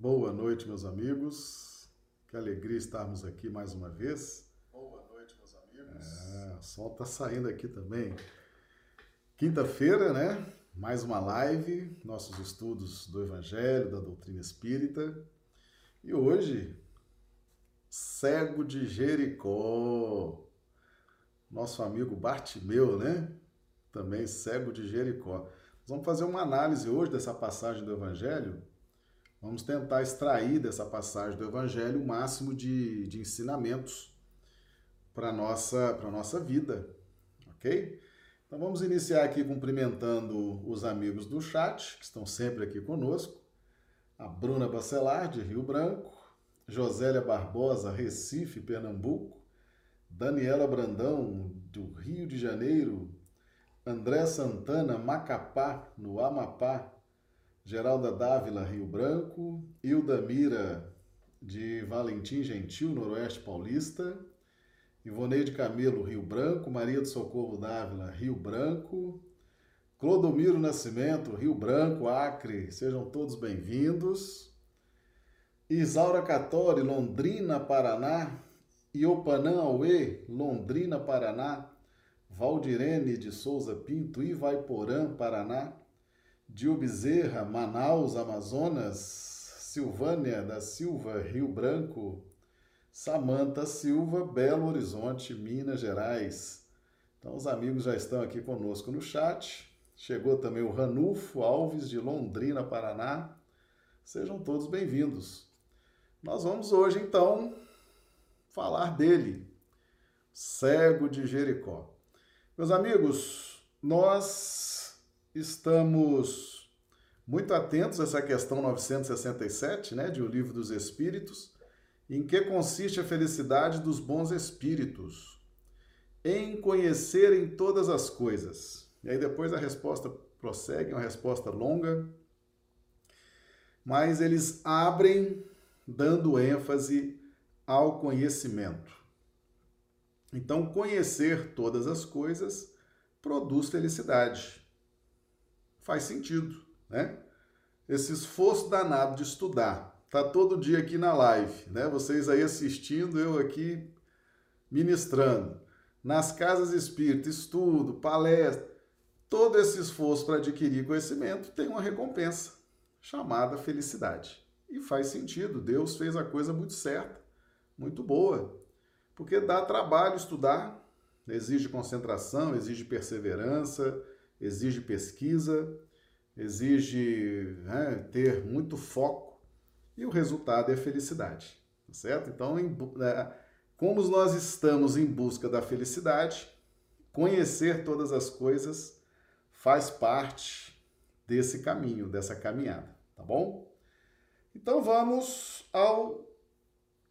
Boa noite, meus amigos. Que alegria estarmos aqui mais uma vez. Boa noite, meus amigos. É, o sol está saindo aqui também. Quinta-feira, né? Mais uma live, nossos estudos do Evangelho, da doutrina espírita. E hoje, cego de Jericó. Nosso amigo Bartimeu, né? Também cego de Jericó. Nós vamos fazer uma análise hoje dessa passagem do Evangelho. Vamos tentar extrair dessa passagem do Evangelho o máximo de, de ensinamentos para a nossa, nossa vida, ok? Então vamos iniciar aqui cumprimentando os amigos do chat, que estão sempre aqui conosco. A Bruna Bacelar, de Rio Branco, Josélia Barbosa, Recife, Pernambuco, Daniela Brandão, do Rio de Janeiro, André Santana, Macapá, no Amapá, Geralda Dávila, Rio Branco, Hilda Mira, de Valentim Gentil, Noroeste Paulista, Ivoneide Camelo, Rio Branco, Maria do Socorro Dávila, Rio Branco, Clodomiro Nascimento, Rio Branco, Acre, sejam todos bem-vindos. Isaura Catori, Londrina, Paraná, Iopanã Aue, Londrina, Paraná, Valdirene de Souza Pinto, Ivaiporã, Paraná, Dio Bezerra, Manaus, Amazonas, Silvânia da Silva, Rio Branco, Samanta Silva, Belo Horizonte, Minas Gerais. Então, os amigos já estão aqui conosco no chat. Chegou também o Ranulfo Alves, de Londrina, Paraná. Sejam todos bem-vindos. Nós vamos hoje, então, falar dele, cego de Jericó. Meus amigos, nós estamos muito atentos a essa questão 967, né, de O Livro dos Espíritos em que consiste a felicidade dos bons espíritos? Em conhecerem todas as coisas. E aí depois a resposta prossegue, uma resposta longa, mas eles abrem dando ênfase ao conhecimento. Então, conhecer todas as coisas produz felicidade. Faz sentido, né? Esse esforço danado de estudar, tá todo dia aqui na live, né? Vocês aí assistindo, eu aqui ministrando. Nas casas espíritas, estudo, palestra, todo esse esforço para adquirir conhecimento tem uma recompensa chamada felicidade. E faz sentido, Deus fez a coisa muito certa, muito boa. Porque dá trabalho estudar, exige concentração, exige perseverança, exige pesquisa, exige né, ter muito foco e o resultado é felicidade, tá certo? Então, em, é, como nós estamos em busca da felicidade, conhecer todas as coisas faz parte desse caminho, dessa caminhada, tá bom? Então vamos ao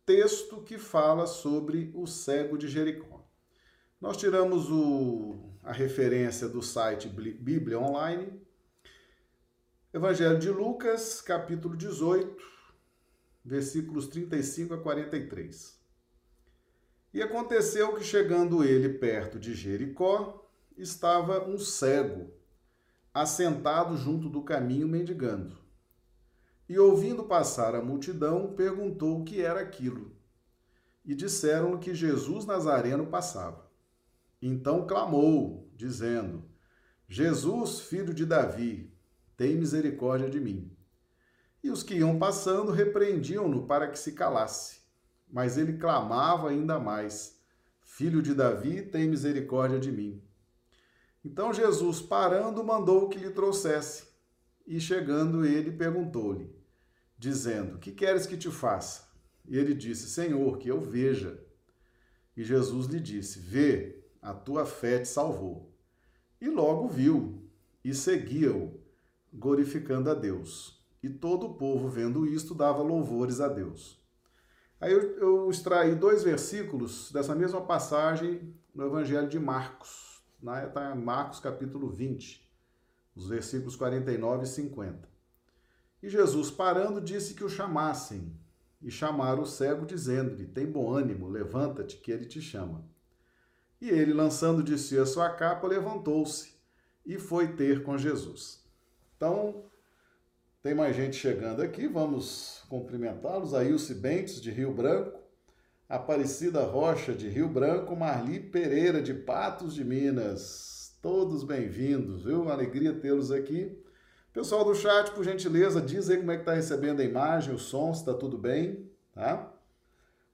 texto que fala sobre o cego de Jericó. Nós tiramos o, a referência do site Bíblia Online, Evangelho de Lucas, capítulo 18, versículos 35 a 43. E aconteceu que, chegando ele perto de Jericó, estava um cego, assentado junto do caminho mendigando. E ouvindo passar a multidão, perguntou o que era aquilo. E disseram que Jesus Nazareno passava. Então clamou, dizendo: Jesus, filho de Davi, tem misericórdia de mim. E os que iam passando repreendiam-no para que se calasse. Mas ele clamava ainda mais: Filho de Davi, tem misericórdia de mim. Então Jesus, parando, mandou que lhe trouxesse. E chegando ele, perguntou-lhe, dizendo: Que queres que te faça? E ele disse: Senhor, que eu veja. E Jesus lhe disse: Vê, a tua fé te salvou. E logo viu e seguia-o, glorificando a Deus. E todo o povo, vendo isto, dava louvores a Deus. Aí eu, eu extraí dois versículos dessa mesma passagem no Evangelho de Marcos. Está em Marcos capítulo 20, os versículos 49 e 50. E Jesus, parando, disse que o chamassem. E chamaram o cego, dizendo-lhe: Tem bom ânimo, levanta-te, que ele te chama. E ele, lançando de si a sua capa, levantou-se e foi ter com Jesus. Então, Tem mais gente chegando aqui, vamos cumprimentá-los. Ailce Bentes, de Rio Branco, Aparecida Rocha, de Rio Branco, Marli Pereira, de Patos de Minas. Todos bem-vindos, viu? Uma alegria tê-los aqui. Pessoal do chat, por gentileza, diz aí como é que está recebendo a imagem, o som, se está tudo bem, tá?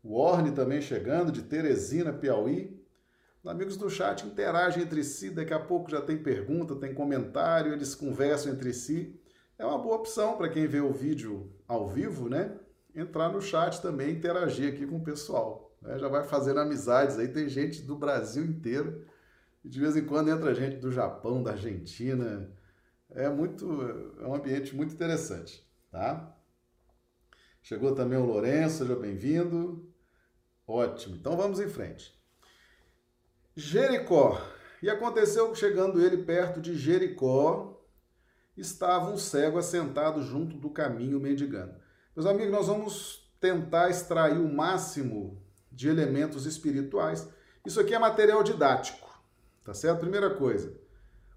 O Orne também chegando, de Teresina, Piauí. Os amigos do chat interagem entre si, daqui a pouco já tem pergunta, tem comentário, eles conversam entre si. É uma boa opção para quem vê o vídeo ao vivo, né? Entrar no chat também, interagir aqui com o pessoal. Né? Já vai fazendo amizades aí, tem gente do Brasil inteiro. E de vez em quando entra gente do Japão, da Argentina, é muito, é um ambiente muito interessante, tá? Chegou também o Lourenço, seja bem-vindo. Ótimo, então vamos em frente. Jericó. E aconteceu que chegando ele perto de Jericó, estava um cego assentado junto do caminho mendigando. Meus amigos, nós vamos tentar extrair o máximo de elementos espirituais. Isso aqui é material didático, tá certo? Primeira coisa,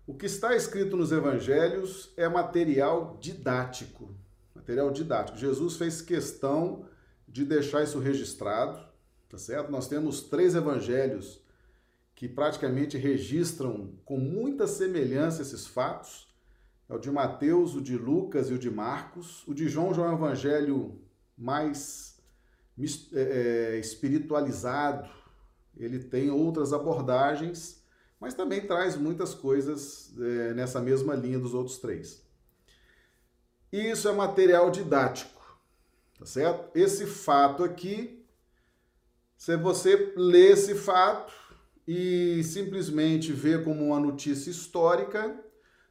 o que está escrito nos evangelhos é material didático. Material didático. Jesus fez questão de deixar isso registrado, tá certo? Nós temos três evangelhos que praticamente registram com muita semelhança esses fatos. É o de Mateus, o de Lucas e o de Marcos. O de João já é um evangelho mais é, é, espiritualizado. Ele tem outras abordagens mas também traz muitas coisas é, nessa mesma linha dos outros três. Isso é material didático, tá certo? Esse fato aqui, se você lê esse fato e simplesmente vê como uma notícia histórica,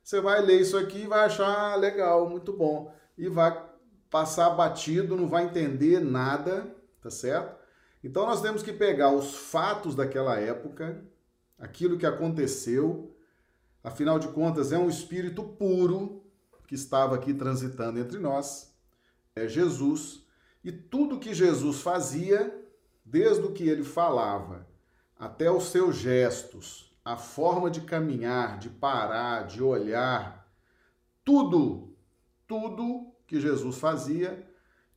você vai ler isso aqui e vai achar legal, muito bom, e vai passar batido, não vai entender nada, tá certo? Então nós temos que pegar os fatos daquela época, aquilo que aconteceu. Afinal de contas, é um espírito puro que estava aqui transitando entre nós. É Jesus. E tudo que Jesus fazia, desde o que ele falava até os seus gestos, a forma de caminhar, de parar, de olhar, tudo, tudo que Jesus fazia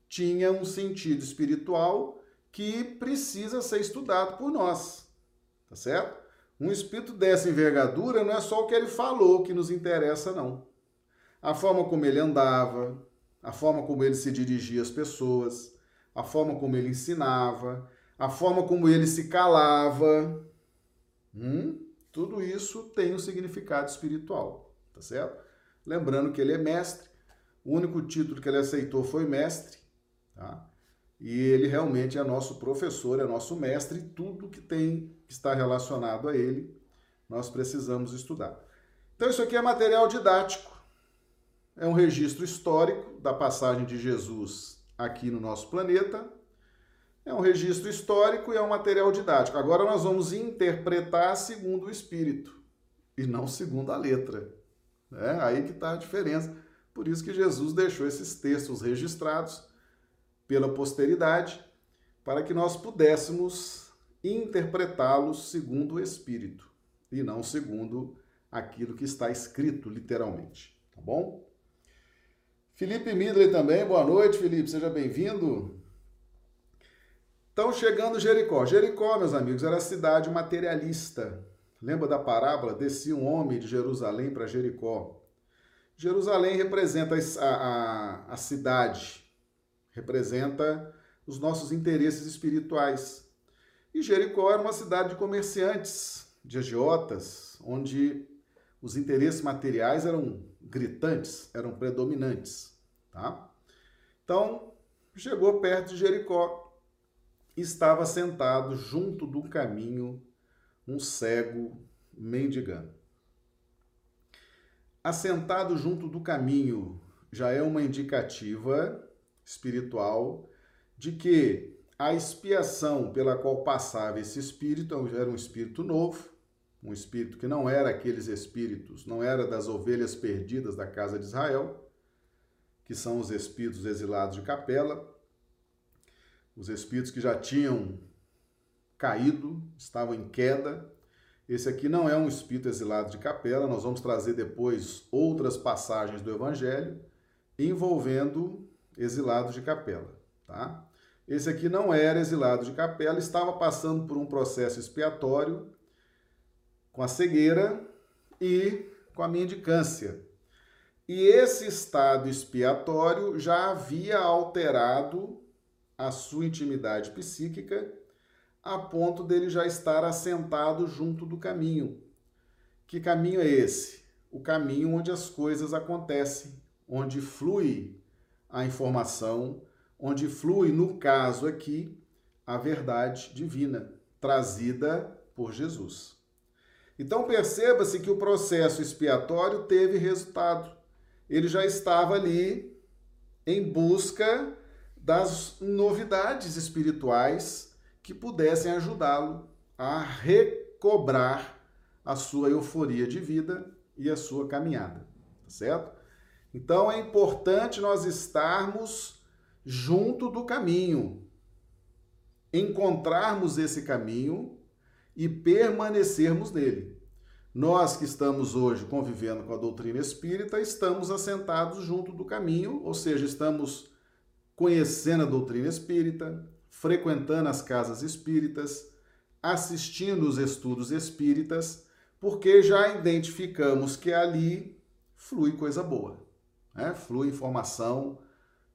tinha um sentido espiritual que precisa ser estudado por nós. Tá certo? Um espírito dessa envergadura não é só o que ele falou que nos interessa, não. A forma como ele andava, a forma como ele se dirigia às pessoas, a forma como ele ensinava, a forma como ele se calava. Hum, tudo isso tem um significado espiritual, tá certo? Lembrando que ele é mestre, o único título que ele aceitou foi mestre, tá? E ele realmente é nosso professor, é nosso mestre, tudo que tem que está relacionado a ele, nós precisamos estudar. Então, isso aqui é material didático, é um registro histórico da passagem de Jesus aqui no nosso planeta, é um registro histórico e é um material didático. Agora nós vamos interpretar segundo o Espírito e não segundo a letra. É aí que está a diferença. Por isso que Jesus deixou esses textos registrados pela posteridade, para que nós pudéssemos interpretá-los segundo o Espírito e não segundo aquilo que está escrito literalmente, tá bom? Felipe Midley também, boa noite, Felipe, seja bem-vindo. Então, chegando Jericó. Jericó, meus amigos, era a cidade materialista. Lembra da parábola? Descia um homem de Jerusalém para Jericó. Jerusalém representa a, a, a cidade representa os nossos interesses espirituais. E Jericó era uma cidade de comerciantes, de agiotas, onde os interesses materiais eram gritantes, eram predominantes, tá? Então, chegou perto de Jericó estava sentado junto do caminho um cego mendigando. Assentado junto do caminho já é uma indicativa espiritual de que a expiação pela qual passava esse espírito era um espírito novo, um espírito que não era aqueles espíritos, não era das ovelhas perdidas da casa de Israel, que são os espíritos exilados de capela, os espíritos que já tinham caído, estavam em queda. Esse aqui não é um espírito exilado de capela, nós vamos trazer depois outras passagens do evangelho envolvendo exilados de capela, tá? Esse aqui não era exilado de capela, estava passando por um processo expiatório com a cegueira e com a mendicância. E esse estado expiatório já havia alterado a sua intimidade psíquica a ponto dele já estar assentado junto do caminho. Que caminho é esse? O caminho onde as coisas acontecem, onde flui a informação, onde flui, no caso aqui, a verdade divina, trazida por Jesus. Então perceba-se que o processo expiatório teve resultado. Ele já estava ali em busca das novidades espirituais que pudessem ajudá-lo a recobrar a sua euforia de vida e a sua caminhada, tá certo? Então é importante nós estarmos junto do caminho. Encontrarmos esse caminho e permanecermos nele. Nós que estamos hoje convivendo com a doutrina espírita, estamos assentados junto do caminho, ou seja, estamos conhecendo a doutrina espírita, frequentando as casas espíritas, assistindo os estudos espíritas, porque já identificamos que ali flui coisa boa, né? flui informação,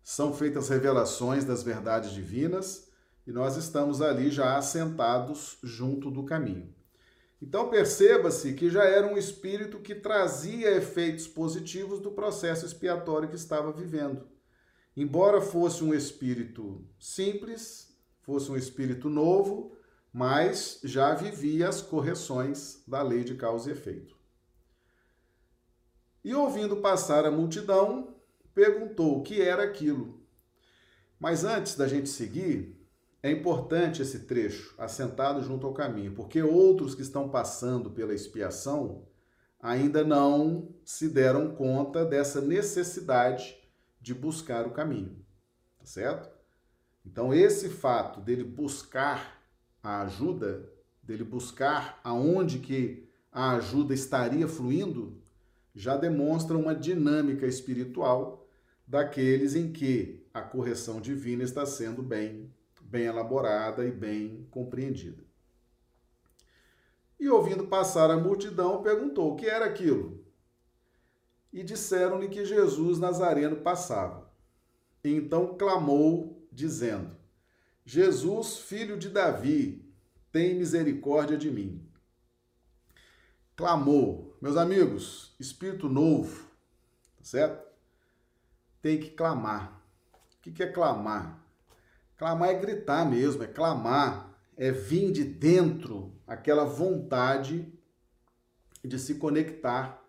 são feitas revelações das verdades divinas e nós estamos ali já assentados junto do caminho. Então perceba-se que já era um espírito que trazia efeitos positivos do processo expiatório que estava vivendo. Embora fosse um espírito simples, fosse um espírito novo, mas já vivia as correções da lei de causa e efeito. E ouvindo passar a multidão, perguntou o que era aquilo. Mas antes da gente seguir, é importante esse trecho, assentado junto ao caminho, porque outros que estão passando pela expiação ainda não se deram conta dessa necessidade de buscar o caminho, tá certo? Então, esse fato dele buscar a ajuda, dele buscar aonde que a ajuda estaria fluindo, já demonstra uma dinâmica espiritual daqueles em que a correção divina está sendo bem, bem elaborada e bem compreendida. E ouvindo passar a multidão, perguntou o que era aquilo. E disseram-lhe que Jesus Nazareno passava. Então clamou, dizendo: Jesus, filho de Davi, tem misericórdia de mim. Clamou. Meus amigos, espírito novo, tá certo? tem que clamar. O que é clamar? Clamar é gritar mesmo, é clamar, é vir de dentro aquela vontade de se conectar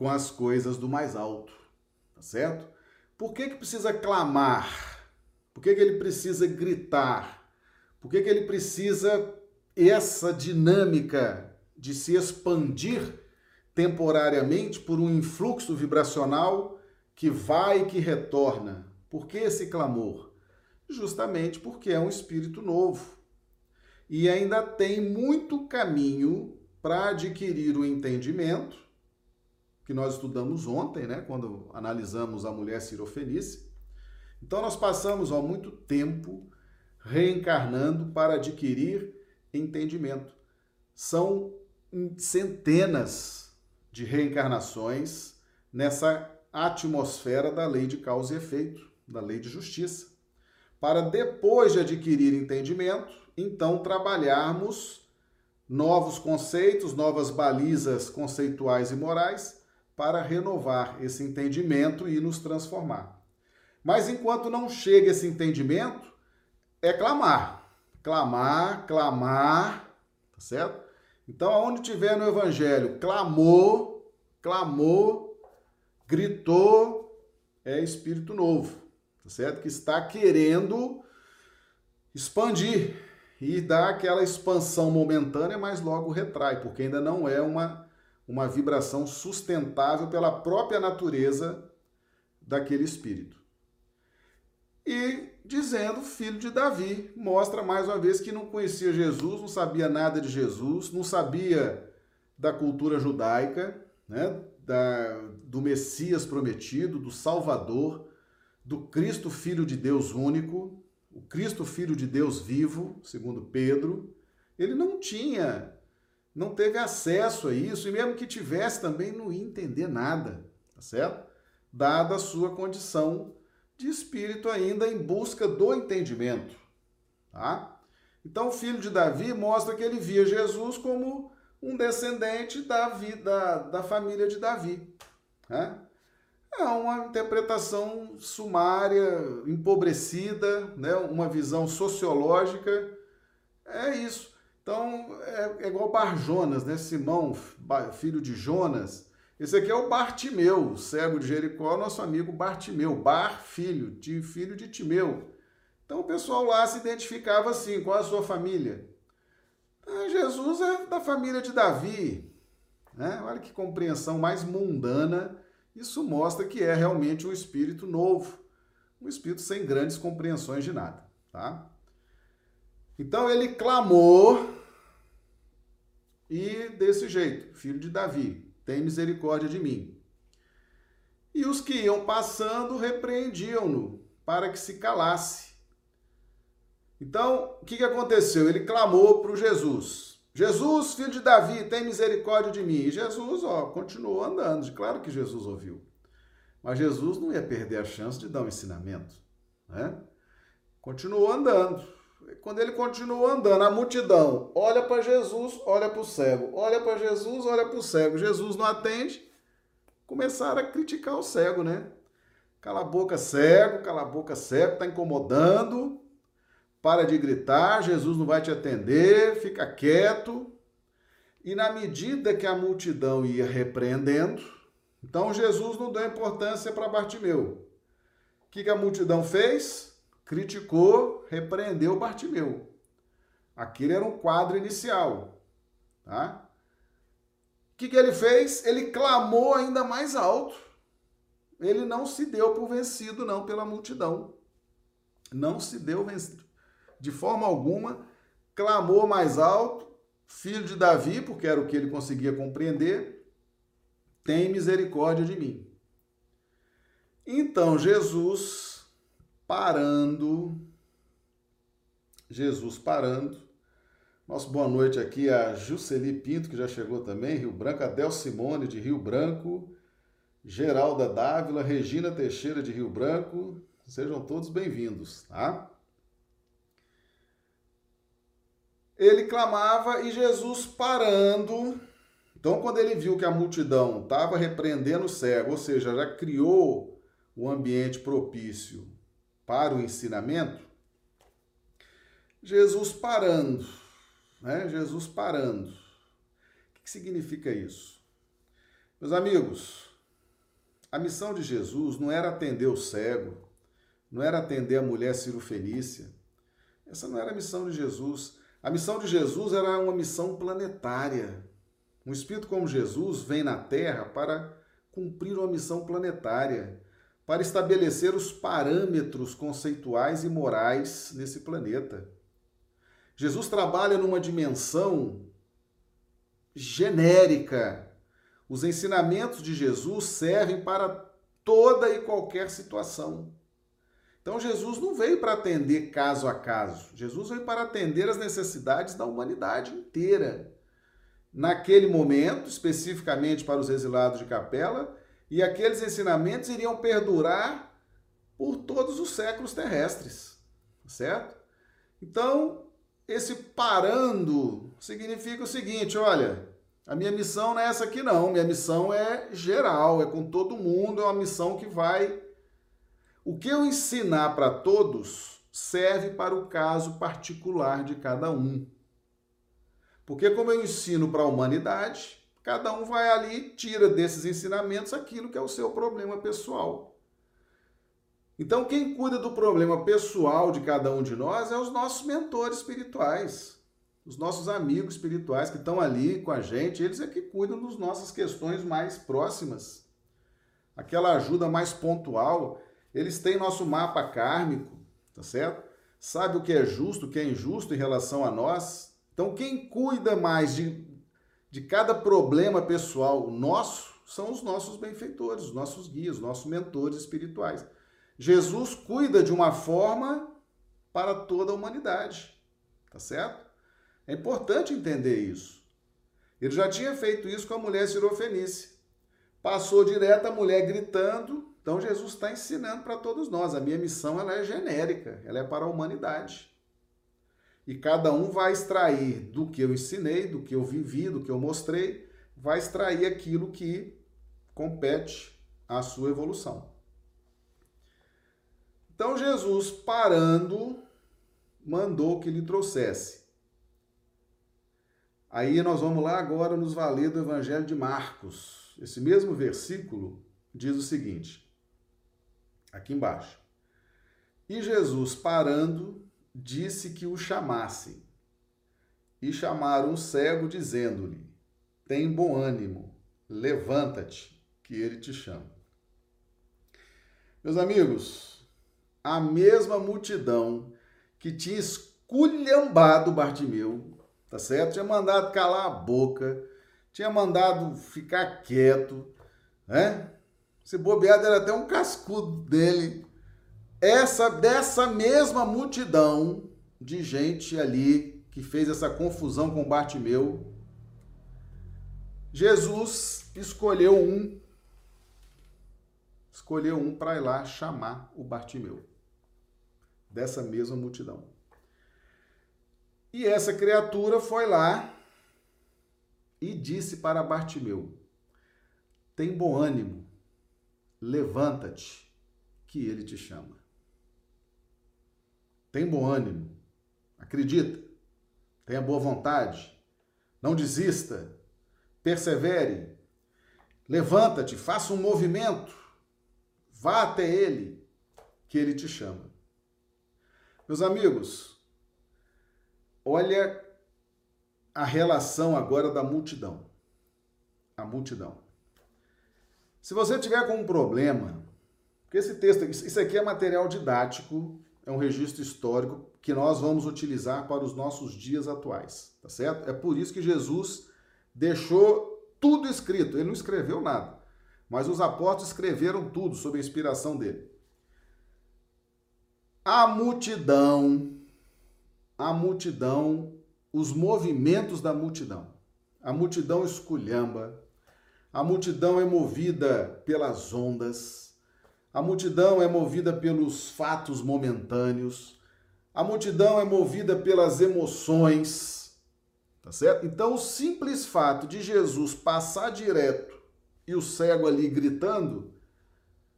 com as coisas do mais alto, tá certo? Por que, que precisa clamar? Por que, que ele precisa gritar? Por que, que ele precisa essa dinâmica de se expandir temporariamente por um influxo vibracional que vai e que retorna. Por que esse clamor? Justamente porque é um espírito novo e ainda tem muito caminho para adquirir o entendimento que nós estudamos ontem, né, quando analisamos a mulher cirofenícia. Então nós passamos há muito tempo reencarnando para adquirir entendimento. São centenas de reencarnações nessa atmosfera da lei de causa e efeito, da lei de justiça, para depois de adquirir entendimento, então trabalharmos novos conceitos, novas balizas conceituais e morais para renovar esse entendimento e nos transformar. Mas enquanto não chega esse entendimento, é clamar, clamar, clamar, tá certo? Então, aonde tiver no evangelho, clamou, clamou, gritou, é espírito novo, tá certo? Que está querendo expandir e dar aquela expansão momentânea, mas logo retrai, porque ainda não é uma, uma vibração sustentável pela própria natureza daquele espírito. E dizendo filho de Davi, mostra mais uma vez que não conhecia Jesus, não sabia nada de Jesus, não sabia da cultura judaica, né? da, do Messias prometido, do Salvador, do Cristo Filho de Deus único, o Cristo Filho de Deus vivo, segundo Pedro, ele não tinha, não teve acesso a isso, e mesmo que tivesse também não ia entender nada, tá certo? Dada a sua condição de espírito ainda em busca do entendimento, tá? Então, o filho de Davi mostra que ele via Jesus como um descendente da, vida, da família de Davi. Né? É uma interpretação sumária, empobrecida, né? uma visão sociológica. É isso. Então, é, é igual Bar Jonas, né? Simão, filho de Jonas. Esse aqui é o Bartimeu, cego de Jericó, nosso amigo Bartimeu. Bar, filho, de filho de Timeu. Então, o pessoal lá se identificava assim, qual a sua família? Ah, Jesus é da família de Davi. Né? Olha que compreensão mais mundana. Isso mostra que é realmente um espírito novo, um espírito sem grandes compreensões de nada. Tá? Então ele clamou e desse jeito, filho de Davi, tem misericórdia de mim. E os que iam passando repreendiam-no para que se calasse. Então, o que, que aconteceu? Ele clamou para o Jesus. Jesus, filho de Davi, tem misericórdia de mim. E Jesus, ó, continuou andando. Claro que Jesus ouviu. Mas Jesus não ia perder a chance de dar um ensinamento. Né? Continuou andando. Quando ele continuou andando, a multidão olha para Jesus, olha para o cego. Olha para Jesus, olha para o cego. Jesus não atende. Começaram a criticar o cego, né? Cala a boca, cego, cala a boca, cego, está incomodando para de gritar, Jesus não vai te atender, fica quieto. E na medida que a multidão ia repreendendo, então Jesus não deu importância para Bartimeu. O que, que a multidão fez? Criticou, repreendeu Bartimeu. Aquilo era um quadro inicial. Tá? O que, que ele fez? Ele clamou ainda mais alto. Ele não se deu por vencido, não, pela multidão. Não se deu vencido de forma alguma, clamou mais alto, filho de Davi, porque era o que ele conseguia compreender, tem misericórdia de mim. Então Jesus parando, Jesus parando, nosso boa noite aqui a Juceli Pinto, que já chegou também, Rio Branco, a Del Simone de Rio Branco, Geralda Dávila, Regina Teixeira de Rio Branco, sejam todos bem-vindos, tá? ele clamava e Jesus parando. Então, quando ele viu que a multidão estava repreendendo o cego, ou seja, já criou o ambiente propício para o ensinamento, Jesus parando, né? Jesus parando. O que significa isso? Meus amigos, a missão de Jesus não era atender o cego, não era atender a mulher cirofenícia. Essa não era a missão de Jesus. A missão de Jesus era uma missão planetária. Um espírito como Jesus vem na Terra para cumprir uma missão planetária, para estabelecer os parâmetros conceituais e morais nesse planeta. Jesus trabalha numa dimensão genérica. Os ensinamentos de Jesus servem para toda e qualquer situação. Então Jesus não veio para atender caso a caso. Jesus veio para atender as necessidades da humanidade inteira. Naquele momento, especificamente para os exilados de capela, e aqueles ensinamentos iriam perdurar por todos os séculos terrestres, certo? Então, esse parando significa o seguinte, olha, a minha missão não é essa aqui não, minha missão é geral, é com todo mundo, é uma missão que vai o que eu ensinar para todos serve para o caso particular de cada um. Porque, como eu ensino para a humanidade, cada um vai ali e tira desses ensinamentos aquilo que é o seu problema pessoal. Então, quem cuida do problema pessoal de cada um de nós é os nossos mentores espirituais, os nossos amigos espirituais que estão ali com a gente, eles é que cuidam das nossas questões mais próximas. Aquela ajuda mais pontual eles têm nosso mapa kármico, tá certo? Sabe o que é justo, o que é injusto em relação a nós. Então, quem cuida mais de, de cada problema pessoal nosso são os nossos benfeitores, os nossos guias, os nossos mentores espirituais. Jesus cuida de uma forma para toda a humanidade, tá certo? É importante entender isso. Ele já tinha feito isso com a mulher sirofenícia. Passou direto a mulher gritando. Então Jesus está ensinando para todos nós. A minha missão ela é genérica, ela é para a humanidade. E cada um vai extrair do que eu ensinei, do que eu vivi, do que eu mostrei, vai extrair aquilo que compete à sua evolução. Então Jesus, parando, mandou que lhe trouxesse. Aí nós vamos lá agora nos valer do Evangelho de Marcos. Esse mesmo versículo diz o seguinte, aqui embaixo. E Jesus, parando, disse que o chamassem. E chamaram o cego, dizendo-lhe: Tem bom ânimo, levanta-te, que ele te chama. Meus amigos, a mesma multidão que tinha esculhambado Bartimeu, tá certo? Tinha mandado calar a boca, tinha mandado ficar quieto, né? Se bobear, era até um cascudo dele, essa dessa mesma multidão de gente ali que fez essa confusão com Bartimeu, Jesus escolheu um escolheu um para ir lá chamar o Bartimeu dessa mesma multidão. E essa criatura foi lá e disse para Bartimeu: Tem bom ânimo, levanta-te, que ele te chama. Tem bom ânimo. Acredita. Tenha boa vontade. Não desista. Persevere. Levanta-te, faça um movimento. Vá até ele, que ele te chama. Meus amigos, olha a relação agora da multidão. A multidão. Se você tiver com um problema, porque esse texto, isso aqui é material didático é um registro histórico que nós vamos utilizar para os nossos dias atuais, tá certo? É por isso que Jesus deixou tudo escrito. Ele não escreveu nada, mas os apóstolos escreveram tudo sob a inspiração dele. A multidão, a multidão, os movimentos da multidão. A multidão esculhamba, a multidão é movida pelas ondas, a multidão é movida pelos fatos momentâneos. A multidão é movida pelas emoções. Tá certo? Então, o simples fato de Jesus passar direto e o cego ali gritando,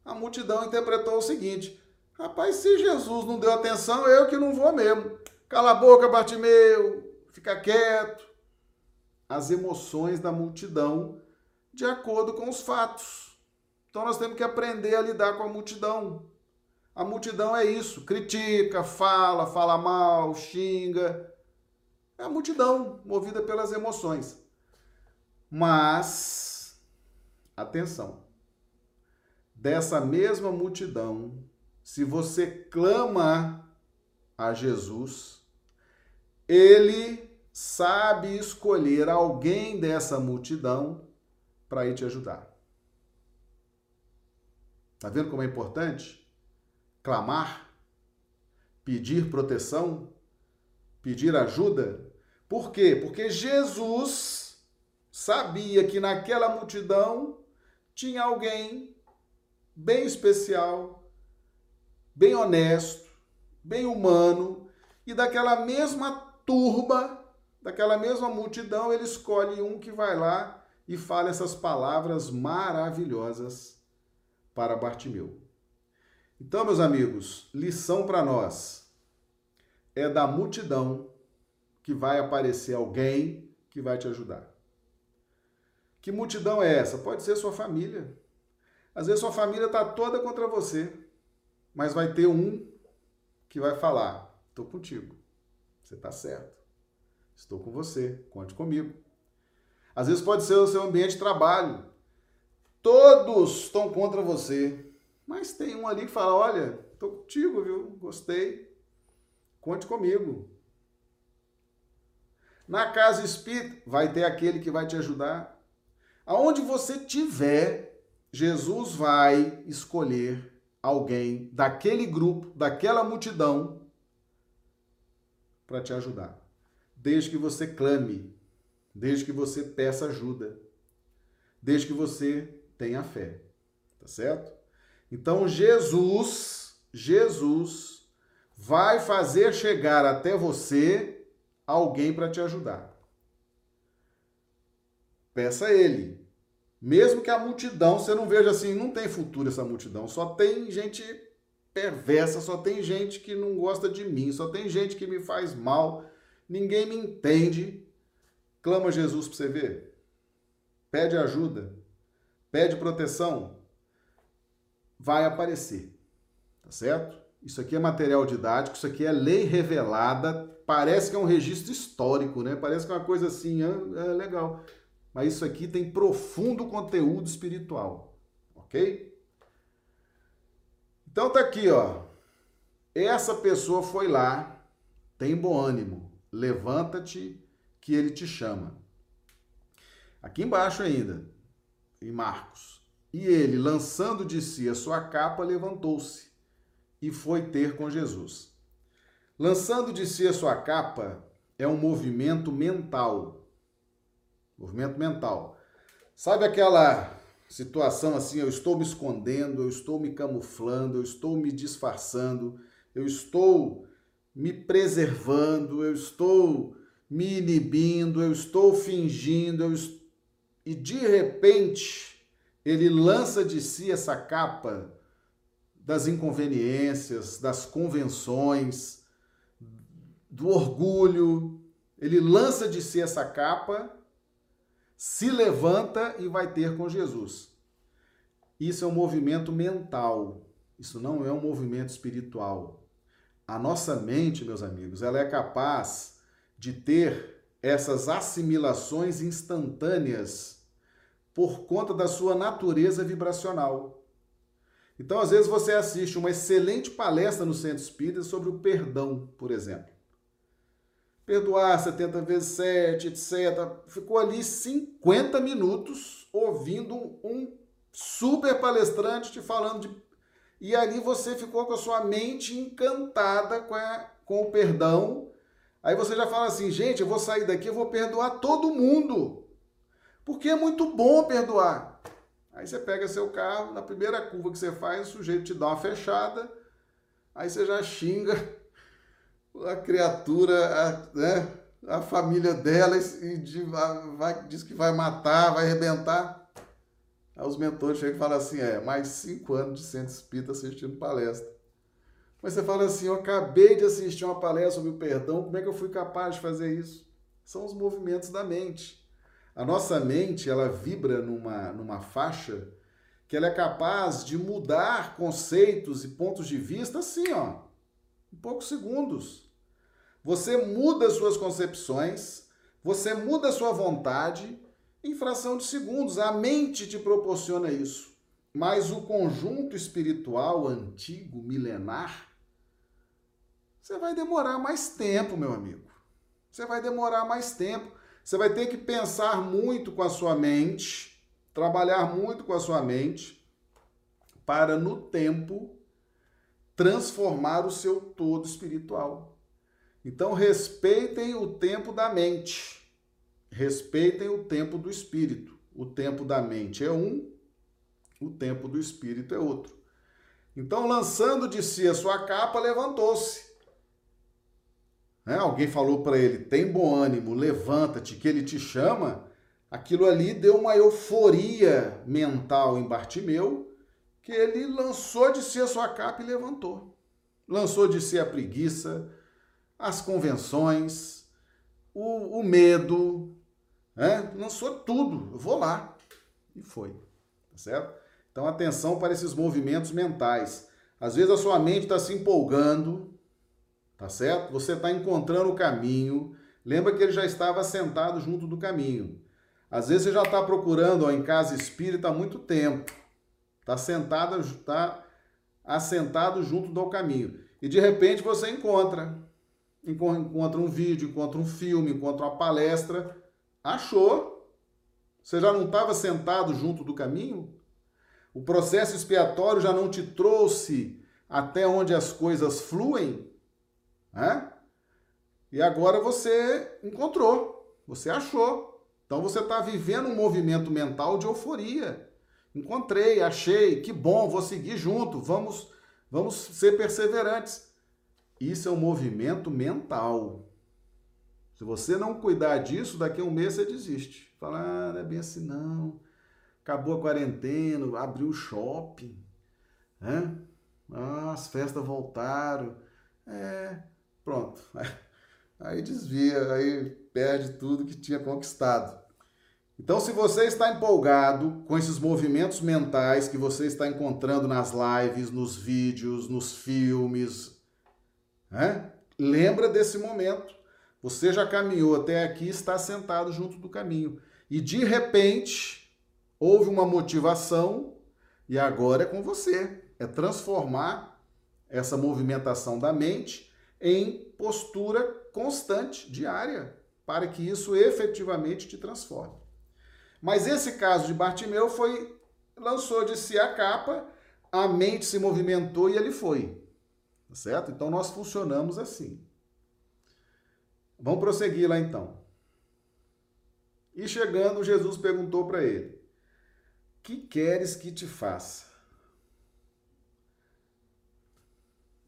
a multidão interpretou o seguinte: rapaz, se Jesus não deu atenção, eu que não vou mesmo. Cala a boca, Bartimeu, fica quieto. As emoções da multidão de acordo com os fatos. Então nós temos que aprender a lidar com a multidão. A multidão é isso, critica, fala, fala mal, xinga. É a multidão movida pelas emoções. Mas, atenção, dessa mesma multidão, se você clama a Jesus, ele sabe escolher alguém dessa multidão para ir te ajudar. Está vendo como é importante? Clamar, pedir proteção, pedir ajuda. Por quê? Porque Jesus sabia que naquela multidão tinha alguém bem especial, bem honesto, bem humano, e daquela mesma turba, daquela mesma multidão, ele escolhe um que vai lá e fala essas palavras maravilhosas para Bartimeu. Então, meus amigos, lição para nós é da multidão que vai aparecer alguém que vai te ajudar. Que multidão é essa? Pode ser sua família. Às vezes sua família está toda contra você, mas vai ter um que vai falar: estou contigo, você está certo, estou com você, conte comigo. Às vezes pode ser o seu ambiente de trabalho. Todos estão contra você. Mas tem um ali que fala: olha, estou contigo, viu? Gostei. Conte comigo. Na casa espírita, vai ter aquele que vai te ajudar. Aonde você tiver, Jesus vai escolher alguém daquele grupo, daquela multidão, para te ajudar. Desde que você clame, desde que você peça ajuda, desde que você tenha fé. Tá certo? Então Jesus, Jesus vai fazer chegar até você alguém para te ajudar. Peça a ele. Mesmo que a multidão, você não veja assim, não tem futuro essa multidão, só tem gente perversa, só tem gente que não gosta de mim, só tem gente que me faz mal, ninguém me entende. Clama Jesus para você ver. Pede ajuda, pede proteção, vai aparecer. Tá certo? Isso aqui é material didático, isso aqui é lei revelada, parece que é um registro histórico, né? Parece que é uma coisa assim, é, é legal mas isso aqui tem profundo conteúdo espiritual, ok? Então tá aqui, ó. Essa pessoa foi lá, tem bom ânimo, levanta-te que ele te chama. Aqui embaixo ainda, em Marcos. E ele, lançando de si a sua capa, levantou-se e foi ter com Jesus. Lançando de si a sua capa é um movimento mental Movimento mental. Sabe aquela situação assim, eu estou me escondendo, eu estou me camuflando, eu estou me disfarçando, eu estou me preservando, eu estou me inibindo, eu estou fingindo, eu est... e de repente ele lança de si essa capa das inconveniências, das convenções, do orgulho. Ele lança de si essa capa se levanta e vai ter com Jesus. Isso é um movimento mental, isso não é um movimento espiritual. A nossa mente, meus amigos, ela é capaz de ter essas assimilações instantâneas por conta da sua natureza vibracional. Então, às vezes, você assiste uma excelente palestra no Centro Espírita sobre o perdão, por exemplo perdoar 70 vezes 7, etc. Ficou ali 50 minutos ouvindo um super palestrante te falando de. E ali você ficou com a sua mente encantada com, a, com o perdão. Aí você já fala assim, gente, eu vou sair daqui, eu vou perdoar todo mundo. Porque é muito bom perdoar. Aí você pega seu carro, na primeira curva que você faz, o sujeito te dá uma fechada, aí você já xinga a criatura, a, né, a família dela e de, vai, diz que vai matar, vai arrebentar. Aí os mentores chegam e falam assim: é, mais cinco anos de centro espírita assistindo palestra. Mas você fala assim: eu acabei de assistir uma palestra sobre o perdão, como é que eu fui capaz de fazer isso? São os movimentos da mente. A nossa mente, ela vibra numa, numa faixa que ela é capaz de mudar conceitos e pontos de vista assim, ó, em poucos segundos. Você muda suas concepções, você muda sua vontade em fração de segundos. A mente te proporciona isso. Mas o conjunto espiritual antigo, milenar, você vai demorar mais tempo, meu amigo. Você vai demorar mais tempo. Você vai ter que pensar muito com a sua mente, trabalhar muito com a sua mente, para no tempo transformar o seu todo espiritual. Então, respeitem o tempo da mente, respeitem o tempo do espírito. O tempo da mente é um, o tempo do espírito é outro. Então, lançando de si a sua capa, levantou-se. Né? Alguém falou para ele: tem bom ânimo, levanta-te, que ele te chama. Aquilo ali deu uma euforia mental em Bartimeu, que ele lançou de si a sua capa e levantou. Lançou de si a preguiça, as convenções, o, o medo, né? lançou tudo. Eu vou lá. E foi. Tá certo? Então, atenção para esses movimentos mentais. Às vezes a sua mente está se empolgando, tá certo? Você está encontrando o caminho. Lembra que ele já estava sentado junto do caminho. Às vezes você já está procurando ó, em casa espírita há muito tempo. Está sentado, está assentado junto do caminho. E de repente você encontra encontra um vídeo, encontra um filme, encontra uma palestra, achou, Você já não estava sentado junto do caminho? O processo expiatório já não te trouxe até onde as coisas fluem? Né? E agora você encontrou, você achou. Então você está vivendo um movimento mental de euforia. Encontrei, achei, que bom, vou seguir junto, vamos, vamos ser perseverantes. Isso é um movimento mental. Se você não cuidar disso, daqui a um mês você desiste. Fala, ah, não é bem assim não. Acabou a quarentena, abriu o shopping. Né? Ah, as festas voltaram. É, pronto. Aí desvia, aí perde tudo que tinha conquistado. Então, se você está empolgado com esses movimentos mentais que você está encontrando nas lives, nos vídeos, nos filmes, né? lembra desse momento. Você já caminhou até aqui está sentado junto do caminho. E de repente, houve uma motivação e agora é com você. É transformar essa movimentação da mente em postura constante, diária, para que isso efetivamente te transforme. Mas esse caso de Bartimeu foi lançou de si a capa, a mente se movimentou e ele foi. Tá certo? Então nós funcionamos assim. Vamos prosseguir lá então. E chegando, Jesus perguntou para ele: Que queres que te faça?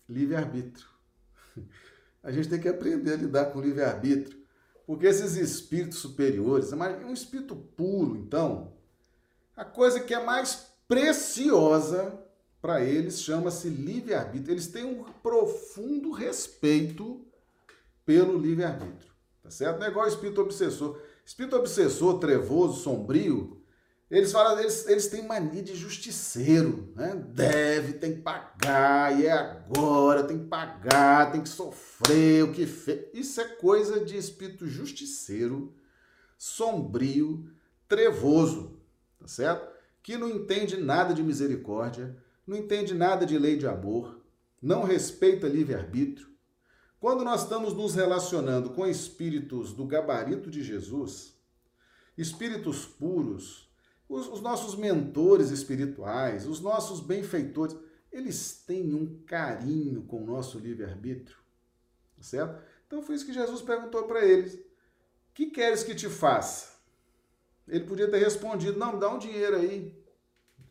Livre-arbítrio. A gente tem que aprender a lidar com livre-arbítrio. Porque esses espíritos superiores, um espírito puro, então, a coisa que é mais preciosa para eles chama-se livre-arbítrio. Eles têm um profundo respeito pelo livre-arbítrio. Tá certo? Não é igual espírito obsessor. Espírito obsessor, trevoso, sombrio, eles falam, eles, eles têm mania de justiceiro, né? Deve, tem que pagar, e é agora, tem que pagar, tem que sofrer o que fez. Isso é coisa de espírito justiceiro, sombrio, trevoso, tá certo? Que não entende nada de misericórdia, não entende nada de lei de amor, não respeita livre-arbítrio. Quando nós estamos nos relacionando com espíritos do gabarito de Jesus, espíritos puros, os, os nossos mentores espirituais, os nossos benfeitores, eles têm um carinho com o nosso livre-arbítrio, tá certo? Então foi isso que Jesus perguntou para eles: que queres que te faça? Ele podia ter respondido: não, dá um dinheiro aí,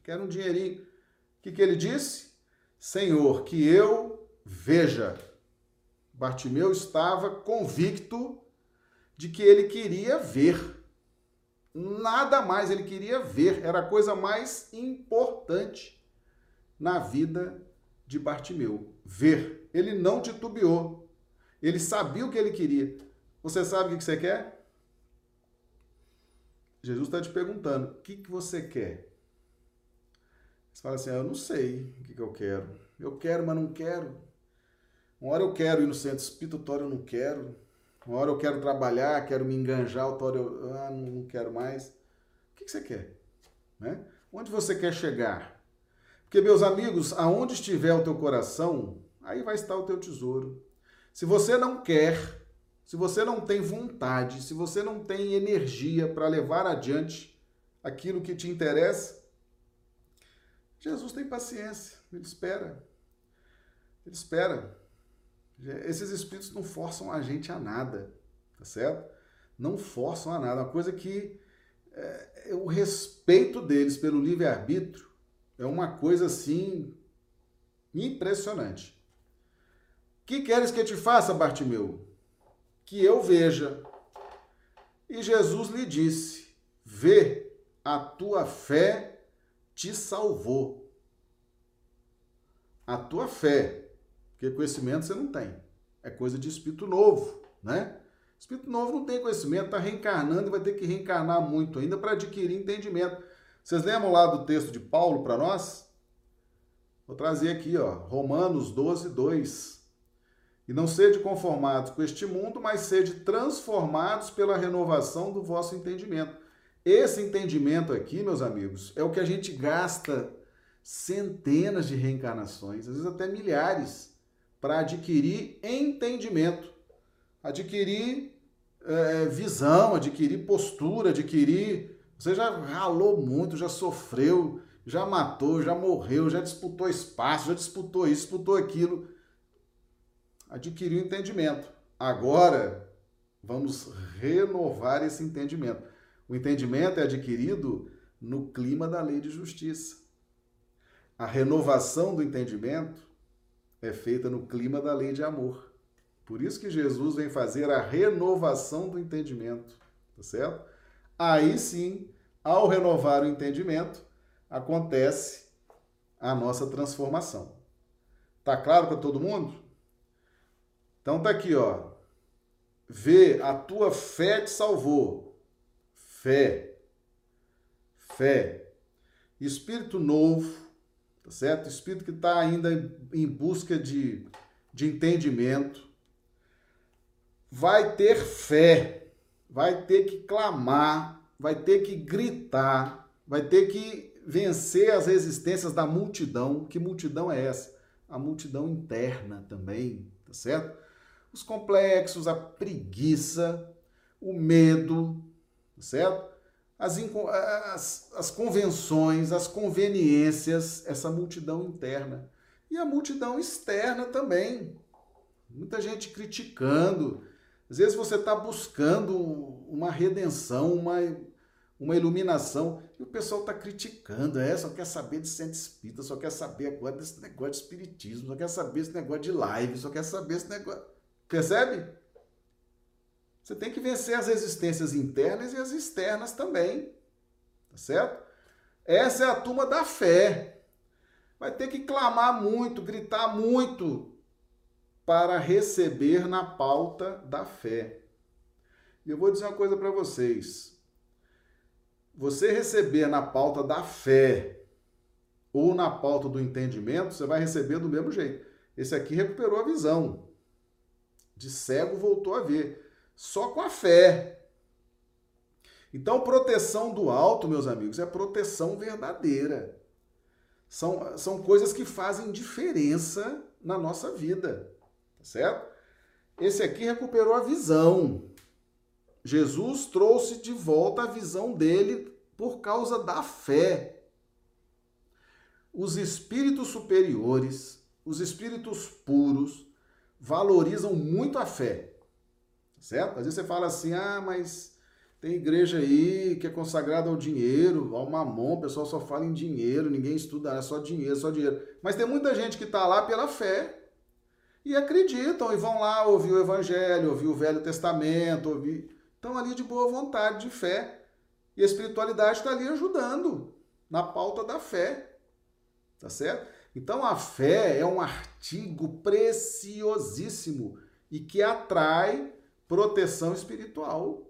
quero um dinheirinho. O que, que ele disse? Senhor, que eu veja. Bartimeu estava convicto de que ele queria ver. Nada mais ele queria ver, era a coisa mais importante na vida de Bartimeu. Ver. Ele não titubeou. Ele sabia o que ele queria. Você sabe o que você quer? Jesus está te perguntando: o que, que você quer? Você fala assim: ah, eu não sei o que, que eu quero. Eu quero, mas não quero. Uma hora eu quero ir no centro hora eu não quero. Uma hora eu quero trabalhar, quero me enganjar, outra hora eu ah, não quero mais. O que você quer? Né? Onde você quer chegar? Porque, meus amigos, aonde estiver o teu coração, aí vai estar o teu tesouro. Se você não quer, se você não tem vontade, se você não tem energia para levar adiante aquilo que te interessa, Jesus tem paciência, ele espera. Ele espera. Esses espíritos não forçam a gente a nada, tá certo? Não forçam a nada. Uma coisa que é, é o respeito deles pelo livre-arbítrio é uma coisa assim impressionante. Que queres que eu te faça, Bartimeu? Que eu veja. E Jesus lhe disse: Vê, a tua fé te salvou. A tua fé porque conhecimento você não tem. É coisa de espírito novo, né? Espírito novo não tem conhecimento, está reencarnando e vai ter que reencarnar muito ainda para adquirir entendimento. Vocês lembram lá do texto de Paulo para nós? Vou trazer aqui, ó, Romanos 12, 2. E não sede conformados com este mundo, mas sede transformados pela renovação do vosso entendimento. Esse entendimento aqui, meus amigos, é o que a gente gasta centenas de reencarnações, às vezes até milhares para adquirir entendimento, adquirir é, visão, adquirir postura, adquirir Você já ralou muito, já sofreu, já matou, já morreu, já disputou espaço, já disputou isso, disputou aquilo. Adquiriu entendimento. Agora, vamos renovar esse entendimento. O entendimento é adquirido no clima da lei de justiça. A renovação do entendimento é feita no clima da lei de amor. Por isso que Jesus vem fazer a renovação do entendimento, tá certo? Aí sim, ao renovar o entendimento, acontece a nossa transformação. Tá claro para todo mundo? Então tá aqui, ó. Vê, a tua fé te salvou. Fé. Fé. Espírito novo, tá certo? Espírito que está ainda em busca de, de entendimento. Vai ter fé, vai ter que clamar, vai ter que gritar, vai ter que vencer as resistências da multidão. Que multidão é essa? A multidão interna também, tá certo? Os complexos, a preguiça, o medo, tá certo? As, as, as convenções, as conveniências, essa multidão interna. E a multidão externa também. Muita gente criticando. Às vezes você está buscando uma redenção, uma uma iluminação, e o pessoal está criticando, é, só quer saber de centro espírita, só quer saber agora desse negócio de espiritismo, só quer saber esse negócio de live, só quer saber esse negócio. Percebe? Você tem que vencer as resistências internas e as externas também. Tá certo? Essa é a turma da fé. Vai ter que clamar muito, gritar muito para receber na pauta da fé. E eu vou dizer uma coisa para vocês você receber na pauta da fé ou na pauta do entendimento, você vai receber do mesmo jeito. Esse aqui recuperou a visão. De cego voltou a ver. Só com a fé. Então, proteção do alto, meus amigos, é proteção verdadeira. São, são coisas que fazem diferença na nossa vida. Tá certo? Esse aqui recuperou a visão. Jesus trouxe de volta a visão dele por causa da fé. Os espíritos superiores, os espíritos puros, valorizam muito a fé. Certo? Às vezes você fala assim: ah, mas tem igreja aí que é consagrada ao dinheiro, ao mamon, o pessoal só fala em dinheiro, ninguém estuda, é só dinheiro, só dinheiro. Mas tem muita gente que está lá pela fé e acreditam e vão lá ouvir o Evangelho, ouvir o Velho Testamento, ouvir estão ali de boa vontade, de fé. E a espiritualidade está ali ajudando na pauta da fé. Tá certo? Então a fé é um artigo preciosíssimo e que atrai proteção espiritual.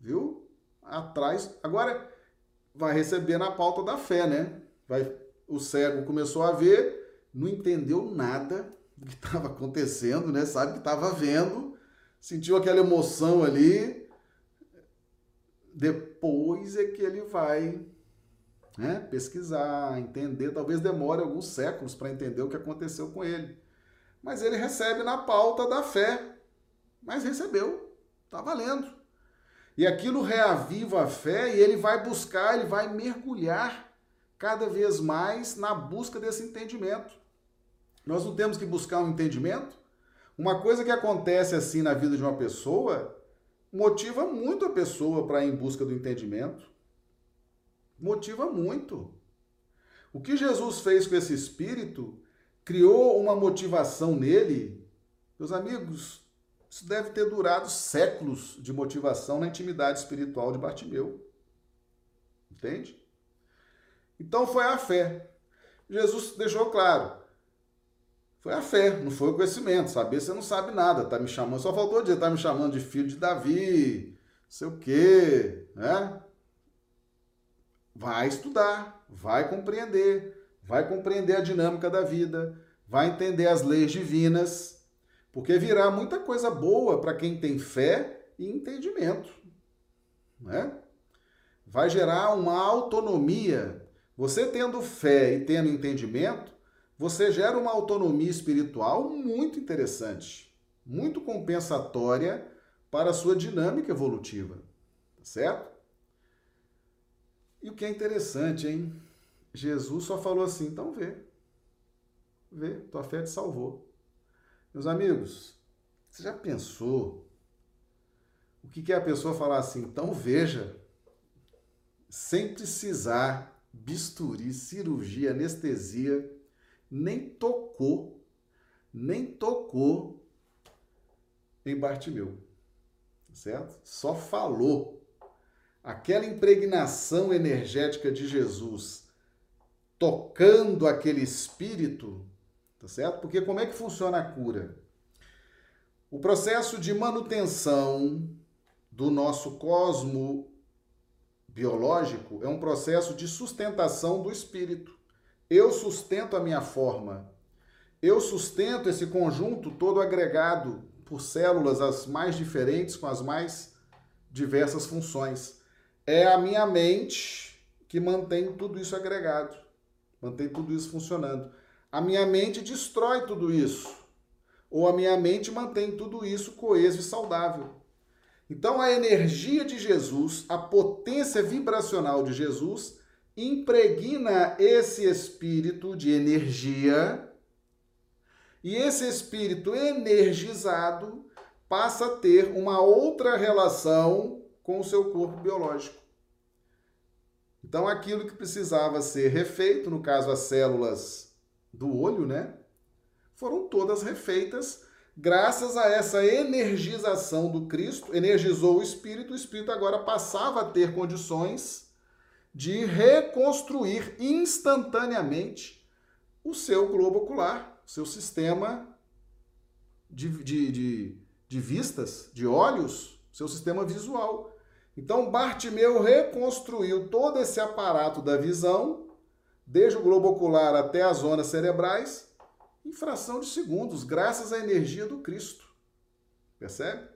Viu? Atrás. Agora vai receber na pauta da fé, né? Vai, o cego começou a ver, não entendeu nada do que estava acontecendo, né? Sabe que estava vendo, sentiu aquela emoção ali, depois é que ele vai né, pesquisar, entender. Talvez demore alguns séculos para entender o que aconteceu com ele. Mas ele recebe na pauta da fé. Mas recebeu, está valendo. E aquilo reaviva a fé e ele vai buscar, ele vai mergulhar cada vez mais na busca desse entendimento. Nós não temos que buscar um entendimento? Uma coisa que acontece assim na vida de uma pessoa motiva muito a pessoa para ir em busca do entendimento. Motiva muito. O que Jesus fez com esse espírito criou uma motivação nele. Meus amigos, isso deve ter durado séculos de motivação na intimidade espiritual de Bartimeu. Entende? Então foi a fé. Jesus deixou claro: foi a fé, não foi o conhecimento. Saber você não sabe nada, tá me chamando. Só faltou dizer, tá me chamando de filho de Davi, sei o quê, né? Vai estudar, vai compreender, vai compreender a dinâmica da vida, vai entender as leis divinas, porque virá muita coisa boa para quem tem fé e entendimento, né? Vai gerar uma autonomia. Você tendo fé e tendo entendimento, você gera uma autonomia espiritual muito interessante, muito compensatória para a sua dinâmica evolutiva, tá certo? E o que é interessante, hein? Jesus só falou assim: então vê. Vê, tua fé te salvou. Meus amigos, você já pensou o que é a pessoa falar assim? Então veja, sem precisar bisturi, cirurgia, anestesia, nem tocou, nem tocou em Bartimeu, certo? Só falou. Aquela impregnação energética de Jesus tocando aquele espírito, tá certo? Porque como é que funciona a cura? O processo de manutenção do nosso cosmo biológico é um processo de sustentação do espírito. Eu sustento a minha forma. Eu sustento esse conjunto todo agregado por células as mais diferentes com as mais diversas funções. É a minha mente que mantém tudo isso agregado, mantém tudo isso funcionando. A minha mente destrói tudo isso, ou a minha mente mantém tudo isso coeso e saudável. Então, a energia de Jesus, a potência vibracional de Jesus, impregna esse espírito de energia, e esse espírito energizado passa a ter uma outra relação com o seu corpo biológico. Então, aquilo que precisava ser refeito, no caso as células do olho, né, foram todas refeitas graças a essa energização do Cristo, energizou o espírito, o espírito agora passava a ter condições de reconstruir instantaneamente o seu globo ocular, seu sistema de, de, de, de vistas, de olhos, seu sistema visual. Então, Bartimeu reconstruiu todo esse aparato da visão, desde o globo ocular até as zonas cerebrais, em fração de segundos, graças à energia do Cristo. Percebe?